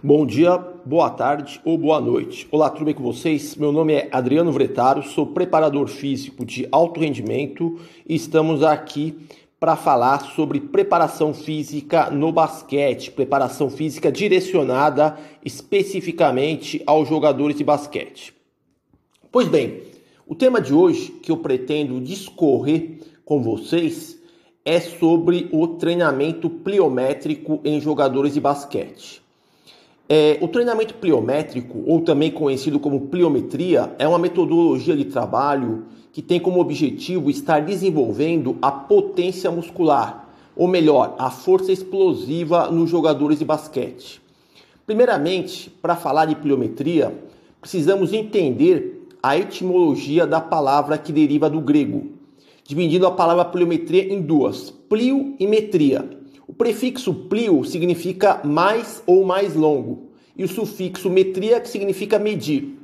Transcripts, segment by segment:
Bom dia, boa tarde ou boa noite. Olá, tudo bem com vocês? Meu nome é Adriano Vretaro, sou preparador físico de alto rendimento e estamos aqui para falar sobre preparação física no basquete, preparação física direcionada especificamente aos jogadores de basquete. Pois bem, o tema de hoje que eu pretendo discorrer com vocês é sobre o treinamento pliométrico em jogadores de basquete. É, o treinamento pliométrico, ou também conhecido como pliometria, é uma metodologia de trabalho que tem como objetivo estar desenvolvendo a potência muscular, ou melhor, a força explosiva nos jogadores de basquete. Primeiramente, para falar de pliometria, precisamos entender a etimologia da palavra que deriva do grego, dividindo a palavra pliometria em duas: plio e metria. O prefixo plio significa mais ou mais longo, e o sufixo metria que significa medir.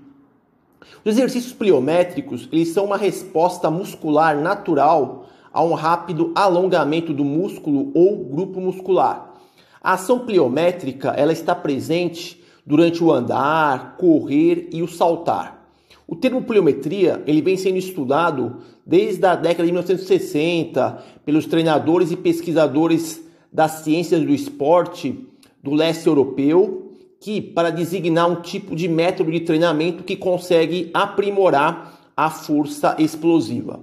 Os exercícios pliométricos, eles são uma resposta muscular natural a um rápido alongamento do músculo ou grupo muscular. A ação pliométrica, ela está presente durante o andar, correr e o saltar. O termo pliometria ele vem sendo estudado desde a década de 1960 pelos treinadores e pesquisadores das ciências do esporte do leste europeu, que para designar um tipo de método de treinamento que consegue aprimorar a força explosiva.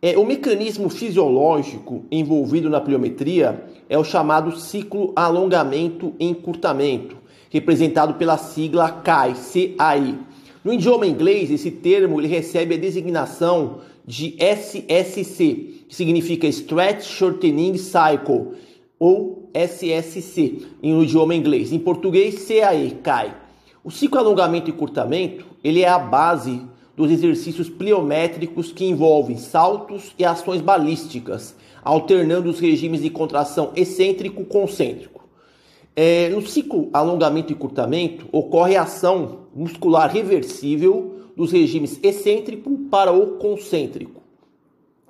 É, o mecanismo fisiológico envolvido na pliometria é o chamado ciclo alongamento-encurtamento, representado pela sigla CAI, CAI. No idioma inglês, esse termo ele recebe a designação de SSC, que significa Stretch Shortening Cycle, ou SSC em idioma inglês. Em português, CAE, CAI. O ciclo alongamento e curtamento, ele é a base dos exercícios pliométricos que envolvem saltos e ações balísticas, alternando os regimes de contração excêntrico-concêntrico. É, no ciclo alongamento e curtamento, ocorre a ação muscular reversível dos regimes excêntrico para o concêntrico.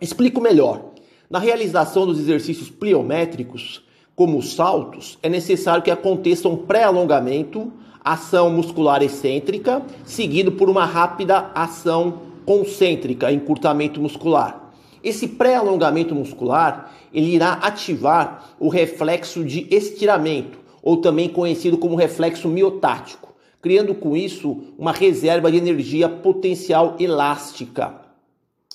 Explico melhor. Na realização dos exercícios pliométricos, como os saltos, é necessário que aconteça um pré-alongamento, ação muscular excêntrica, seguido por uma rápida ação concêntrica, encurtamento muscular. Esse pré-alongamento muscular, ele irá ativar o reflexo de estiramento, ou também conhecido como reflexo miotático, criando com isso uma reserva de energia potencial elástica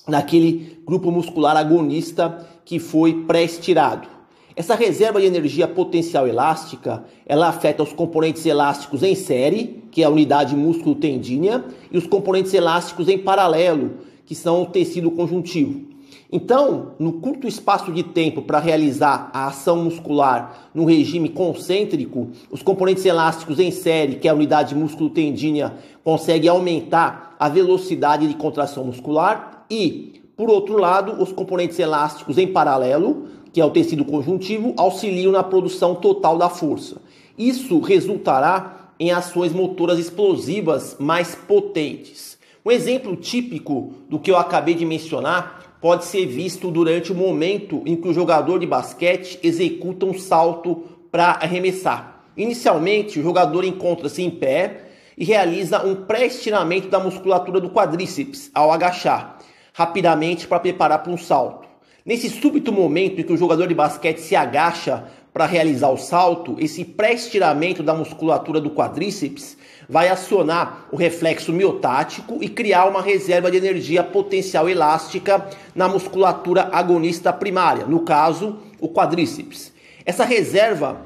naquele grupo muscular agonista que foi pré-estirado. Essa reserva de energia potencial elástica, ela afeta os componentes elásticos em série, que é a unidade músculo-tendínea, e os componentes elásticos em paralelo, que são o tecido conjuntivo. Então, no curto espaço de tempo para realizar a ação muscular no regime concêntrico, os componentes elásticos em série, que é a unidade músculo-tendínea, conseguem aumentar a velocidade de contração muscular e, por outro lado, os componentes elásticos em paralelo, que é o tecido conjuntivo, auxiliam na produção total da força. Isso resultará em ações motoras explosivas mais potentes. Um exemplo típico do que eu acabei de mencionar pode ser visto durante o momento em que o jogador de basquete executa um salto para arremessar. Inicialmente, o jogador encontra-se em pé e realiza um pré-estiramento da musculatura do quadríceps ao agachar, rapidamente para preparar para um salto. Nesse súbito momento em que o jogador de basquete se agacha para realizar o salto, esse pré-estiramento da musculatura do quadríceps vai acionar o reflexo miotático e criar uma reserva de energia potencial elástica na musculatura agonista primária, no caso, o quadríceps. Essa reserva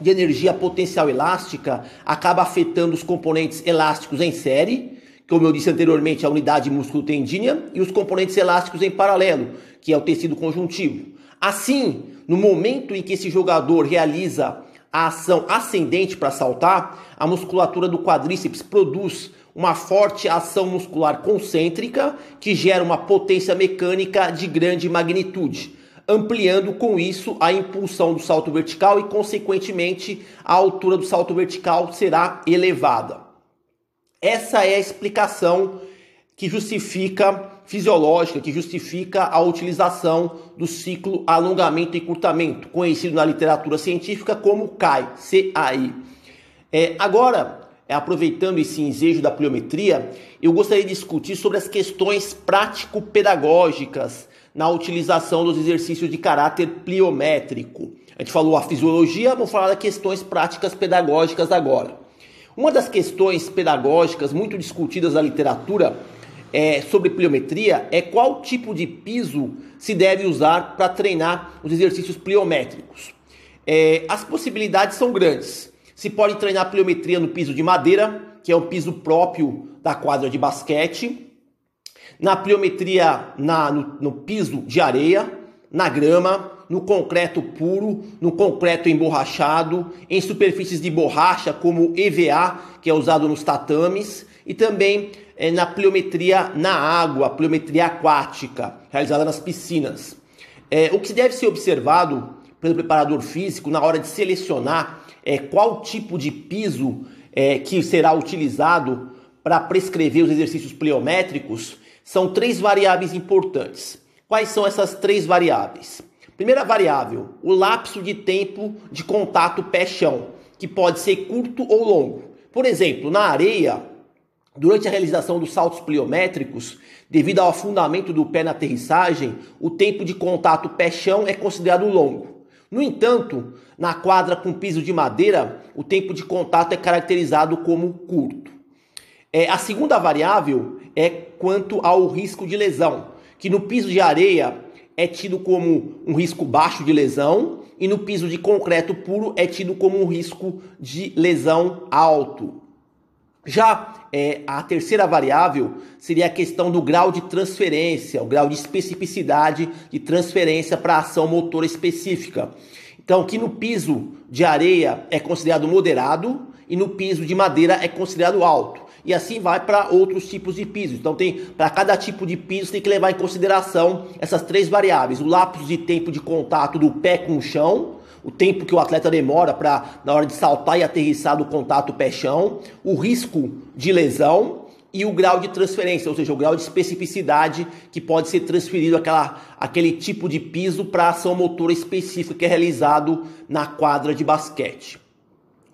de energia potencial elástica acaba afetando os componentes elásticos em série, como eu disse anteriormente, a unidade músculo-tendínea, e os componentes elásticos em paralelo, que é o tecido conjuntivo. Assim, no momento em que esse jogador realiza a ação ascendente para saltar, a musculatura do quadríceps produz uma forte ação muscular concêntrica que gera uma potência mecânica de grande magnitude, ampliando com isso a impulsão do salto vertical e, consequentemente, a altura do salto vertical será elevada. Essa é a explicação que justifica fisiológica, que justifica a utilização do ciclo alongamento e curtamento, conhecido na literatura científica como CAI, CAI. É, agora, é, aproveitando esse ensejo da pliometria, eu gostaria de discutir sobre as questões prático-pedagógicas na utilização dos exercícios de caráter pliométrico. A gente falou a fisiologia, vamos falar das questões práticas pedagógicas agora. Uma das questões pedagógicas muito discutidas na literatura é, sobre pliometria é qual tipo de piso se deve usar para treinar os exercícios pliométricos. É, as possibilidades são grandes. Se pode treinar pliometria no piso de madeira, que é um piso próprio da quadra de basquete, na pliometria na, no, no piso de areia, na grama, no concreto puro, no concreto emborrachado, em superfícies de borracha como EVA, que é usado nos tatames, e também é, na pliometria na água, pliometria aquática, realizada nas piscinas. É, o que deve ser observado pelo preparador físico na hora de selecionar é, qual tipo de piso que será utilizado para prescrever os exercícios pliométricos são três variáveis importantes. Quais são essas três variáveis? Primeira variável, o lapso de tempo de contato pé-chão, que pode ser curto ou longo. Por exemplo, na areia, Durante a realização dos saltos pliométricos, devido ao afundamento do pé na aterrissagem, o tempo de contato pé-chão é considerado longo. No entanto, na quadra com piso de madeira, o tempo de contato é caracterizado como curto. É, a segunda variável é quanto ao risco de lesão, que no piso de areia é tido como um risco baixo de lesão e no piso de concreto puro é tido como um risco de lesão alto. Já é, a terceira variável seria a questão do grau de transferência, o grau de especificidade de transferência para ação motora específica. Então, que no piso de areia é considerado moderado e no piso de madeira é considerado alto. E assim vai para outros tipos de pisos. Então, tem para cada tipo de piso tem que levar em consideração essas três variáveis: o lapso de tempo de contato do pé com o chão, o tempo que o atleta demora para na hora de saltar e aterrissar do contato pé-chão, o risco de lesão e o grau de transferência, ou seja, o grau de especificidade que pode ser transferido aquela, aquele tipo de piso para ação motora específica que é realizado na quadra de basquete.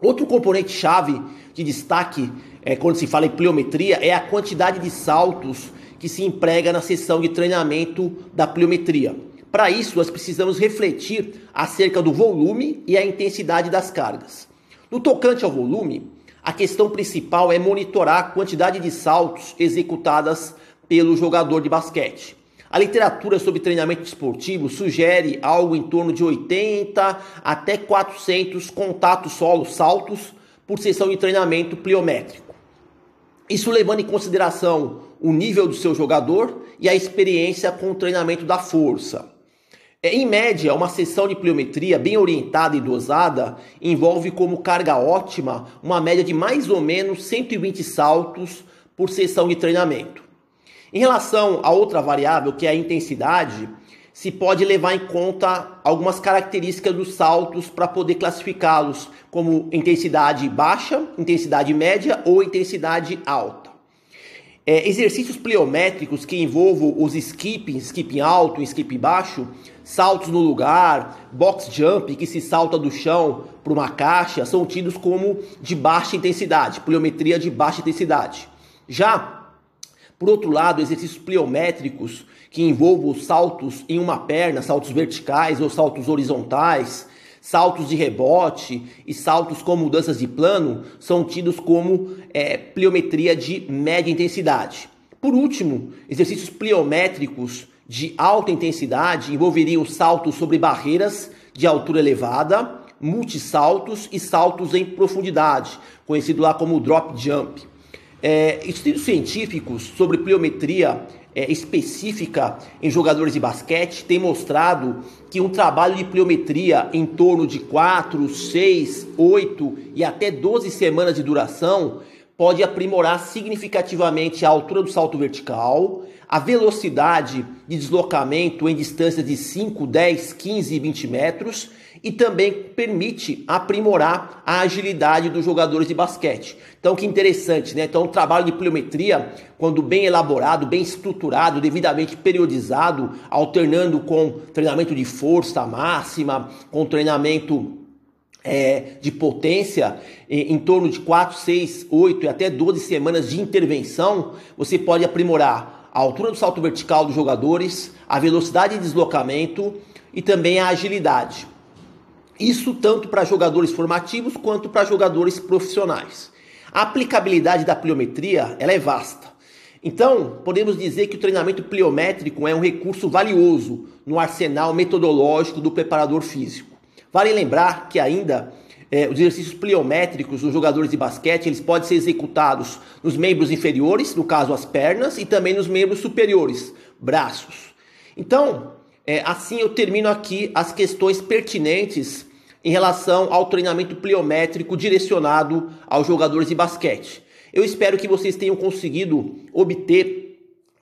Outro componente chave de destaque é, quando se fala em pliometria é a quantidade de saltos que se emprega na sessão de treinamento da pliometria. Para isso, nós precisamos refletir acerca do volume e a intensidade das cargas. No tocante ao volume, a questão principal é monitorar a quantidade de saltos executadas pelo jogador de basquete. A literatura sobre treinamento esportivo sugere algo em torno de 80 até 400 contatos solo saltos por sessão de treinamento pliométrico. Isso levando em consideração o nível do seu jogador e a experiência com o treinamento da força. É, em média, uma sessão de pliometria bem orientada e dosada envolve como carga ótima uma média de mais ou menos 120 saltos por sessão de treinamento. Em relação a outra variável, que é a intensidade, se pode levar em conta algumas características dos saltos para poder classificá-los como intensidade baixa, intensidade média ou intensidade alta. É, exercícios pliométricos que envolvam os skipping, skipping alto, skipping baixo, saltos no lugar, box jump, que se salta do chão para uma caixa, são tidos como de baixa intensidade, pliometria de baixa intensidade. Já, por outro lado, exercícios pliométricos que envolvam saltos em uma perna, saltos verticais ou saltos horizontais, saltos de rebote e saltos com mudanças de plano são tidos como é, pliometria de média intensidade. Por último, exercícios pliométricos de alta intensidade envolveriam saltos sobre barreiras de altura elevada, multisaltos e saltos em profundidade, conhecido lá como drop jump. É, estudos científicos sobre pliometria é, específica em jogadores de basquete têm mostrado que um trabalho de pliometria em torno de 4, 6, 8 e até 12 semanas de duração pode aprimorar significativamente a altura do salto vertical, a velocidade de deslocamento em distâncias de 5, 10, 15 e 20 metros e também permite aprimorar a agilidade dos jogadores de basquete. Então, que interessante, né? Então, o trabalho de pliometria, quando bem elaborado, bem estruturado, devidamente periodizado, alternando com treinamento de força máxima, com treinamento é, de potência, em, em torno de 4, 6, 8 e até 12 semanas de intervenção, você pode aprimorar a altura do salto vertical dos jogadores, a velocidade de deslocamento e também a agilidade. Isso tanto para jogadores formativos quanto para jogadores profissionais. A aplicabilidade da pliometria ela é vasta. Então, podemos dizer que o treinamento pliométrico é um recurso valioso no arsenal metodológico do preparador físico. Vale lembrar que ainda é, os exercícios pliométricos dos jogadores de basquete eles podem ser executados nos membros inferiores, no caso as pernas, e também nos membros superiores, braços. Então, é, assim eu termino aqui as questões pertinentes em relação ao treinamento pliométrico direcionado aos jogadores de basquete. Eu espero que vocês tenham conseguido obter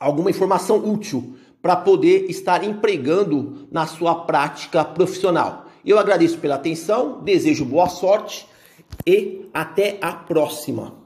alguma informação útil para poder estar empregando na sua prática profissional. Eu agradeço pela atenção, desejo boa sorte e até a próxima.